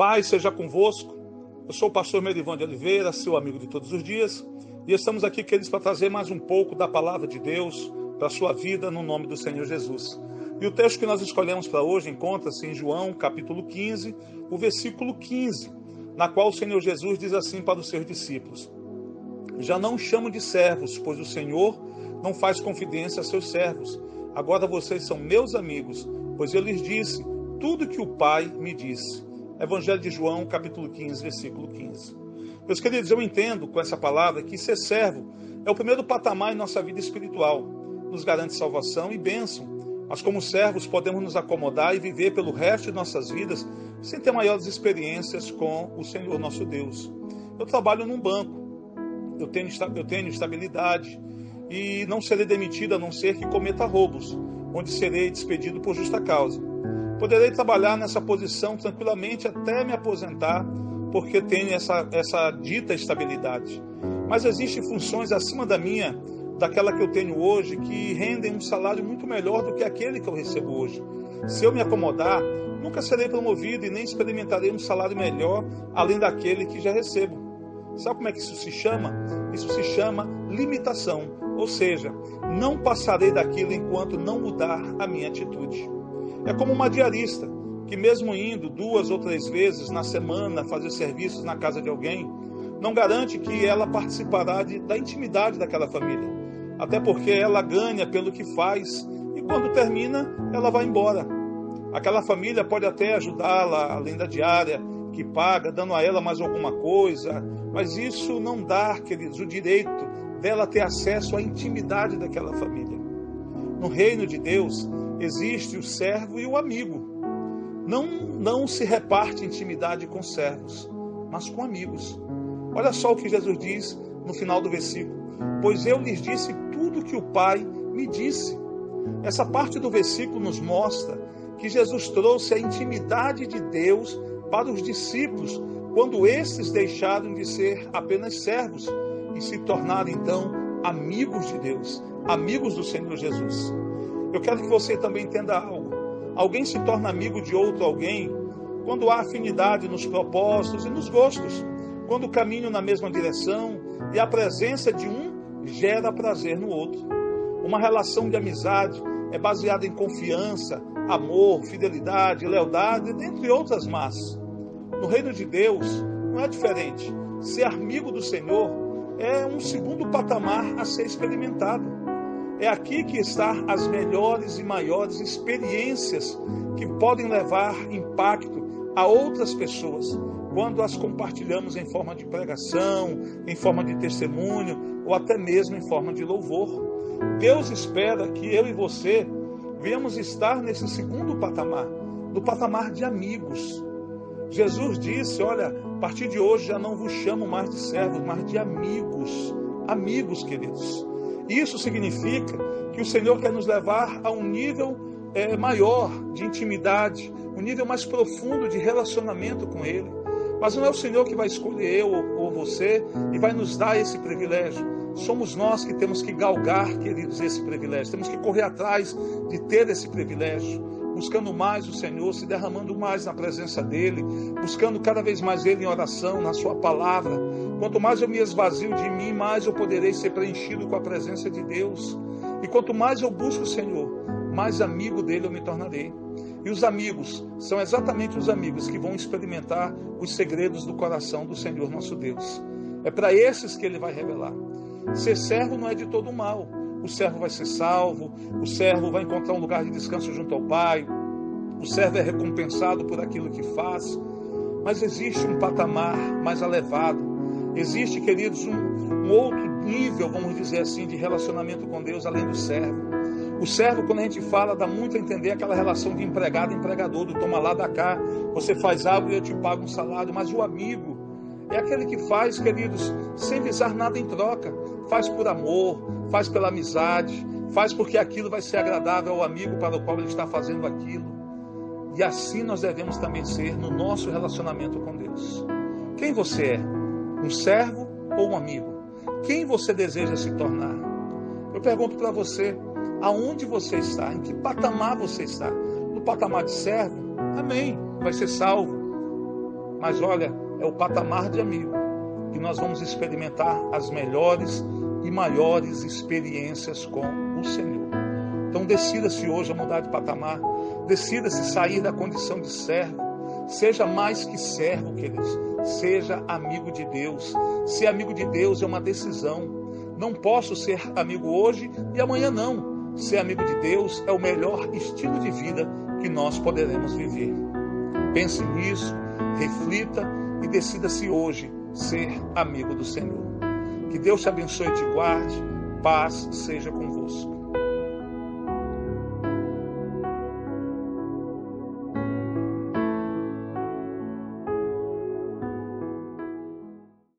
paz seja convosco. Eu sou o pastor Merivan de Oliveira, seu amigo de todos os dias, e estamos aqui, queridos, para trazer mais um pouco da palavra de Deus para a sua vida no nome do Senhor Jesus. E o texto que nós escolhemos para hoje encontra-se em João, capítulo 15, o versículo 15, na qual o Senhor Jesus diz assim para os seus discípulos: Já não chamo de servos, pois o Senhor não faz confidência a seus servos. Agora vocês são meus amigos, pois eu lhes disse tudo que o Pai me disse. Evangelho de João, capítulo 15, versículo 15. Meus queridos, eu entendo com essa palavra que ser servo é o primeiro patamar em nossa vida espiritual. Nos garante salvação e bênção. Mas como servos podemos nos acomodar e viver pelo resto de nossas vidas sem ter maiores experiências com o Senhor nosso Deus. Eu trabalho num banco, eu tenho, eu tenho estabilidade e não serei demitido a não ser que cometa roubos, onde serei despedido por justa causa. Poderei trabalhar nessa posição tranquilamente até me aposentar, porque tenho essa, essa dita estabilidade. Mas existem funções acima da minha, daquela que eu tenho hoje, que rendem um salário muito melhor do que aquele que eu recebo hoje. Se eu me acomodar, nunca serei promovido e nem experimentarei um salário melhor além daquele que já recebo. Sabe como é que isso se chama? Isso se chama limitação, ou seja, não passarei daquilo enquanto não mudar a minha atitude. É como uma diarista, que mesmo indo duas ou três vezes na semana fazer serviços na casa de alguém, não garante que ela participará de, da intimidade daquela família. Até porque ela ganha pelo que faz e quando termina, ela vai embora. Aquela família pode até ajudá-la, além da diária que paga, dando a ela mais alguma coisa, mas isso não dá, queridos, o direito dela ter acesso à intimidade daquela família. No reino de Deus, existe o servo e o amigo. Não, não se reparte intimidade com servos, mas com amigos. Olha só o que Jesus diz no final do versículo: Pois eu lhes disse tudo que o Pai me disse. Essa parte do versículo nos mostra que Jesus trouxe a intimidade de Deus para os discípulos quando estes deixaram de ser apenas servos e se tornaram então amigos de Deus, amigos do Senhor Jesus. Eu quero que você também entenda algo. Alguém se torna amigo de outro alguém quando há afinidade nos propósitos e nos gostos, quando caminham na mesma direção e a presença de um gera prazer no outro. Uma relação de amizade é baseada em confiança, amor, fidelidade, lealdade, dentre outras más. No reino de Deus não é diferente. Ser amigo do Senhor é um segundo patamar a ser experimentado. É aqui que estão as melhores e maiores experiências que podem levar impacto a outras pessoas quando as compartilhamos em forma de pregação, em forma de testemunho ou até mesmo em forma de louvor. Deus espera que eu e você venhamos estar nesse segundo patamar, no patamar de amigos. Jesus disse: Olha, a partir de hoje já não vos chamo mais de servos, mas de amigos. Amigos, queridos. Isso significa que o Senhor quer nos levar a um nível é, maior de intimidade, um nível mais profundo de relacionamento com Ele. Mas não é o Senhor que vai escolher eu ou você e vai nos dar esse privilégio. Somos nós que temos que galgar, queridos, esse privilégio. Temos que correr atrás de ter esse privilégio buscando mais o Senhor, se derramando mais na presença dEle, buscando cada vez mais Ele em oração, na Sua palavra. Quanto mais eu me esvazio de mim, mais eu poderei ser preenchido com a presença de Deus. E quanto mais eu busco o Senhor, mais amigo dele eu me tornarei. E os amigos são exatamente os amigos que vão experimentar os segredos do coração do Senhor nosso Deus. É para esses que ele vai revelar. Ser servo não é de todo mal o servo vai ser salvo, o servo vai encontrar um lugar de descanso junto ao Pai, o servo é recompensado por aquilo que faz. Mas existe um patamar mais elevado, existe, queridos, um, um outro nível, vamos dizer assim, de relacionamento com Deus além do servo. O servo, quando a gente fala, dá muito a entender aquela relação de empregado empregador, do toma lá, da cá, você faz algo e eu te pago um salário, mas o amigo é aquele que faz, queridos, sem visar nada em troca, faz por amor, faz pela amizade, faz porque aquilo vai ser agradável ao amigo para o qual ele está fazendo aquilo. E assim nós devemos também ser no nosso relacionamento com Deus. Quem você é? Um servo ou um amigo? Quem você deseja se tornar? Eu pergunto para você, aonde você está? Em que patamar você está? No patamar de servo? Amém, vai ser salvo. Mas olha, é o patamar de amigo que nós vamos experimentar as melhores e maiores experiências com o Senhor. Então decida-se hoje a mudar de patamar, decida-se sair da condição de servo, seja mais que servo, queridos, seja amigo de Deus. Ser amigo de Deus é uma decisão. Não posso ser amigo hoje e amanhã não. Ser amigo de Deus é o melhor estilo de vida que nós poderemos viver. Pense nisso, reflita e decida-se hoje ser amigo do Senhor. Que Deus te abençoe e te guarde. Paz seja convosco.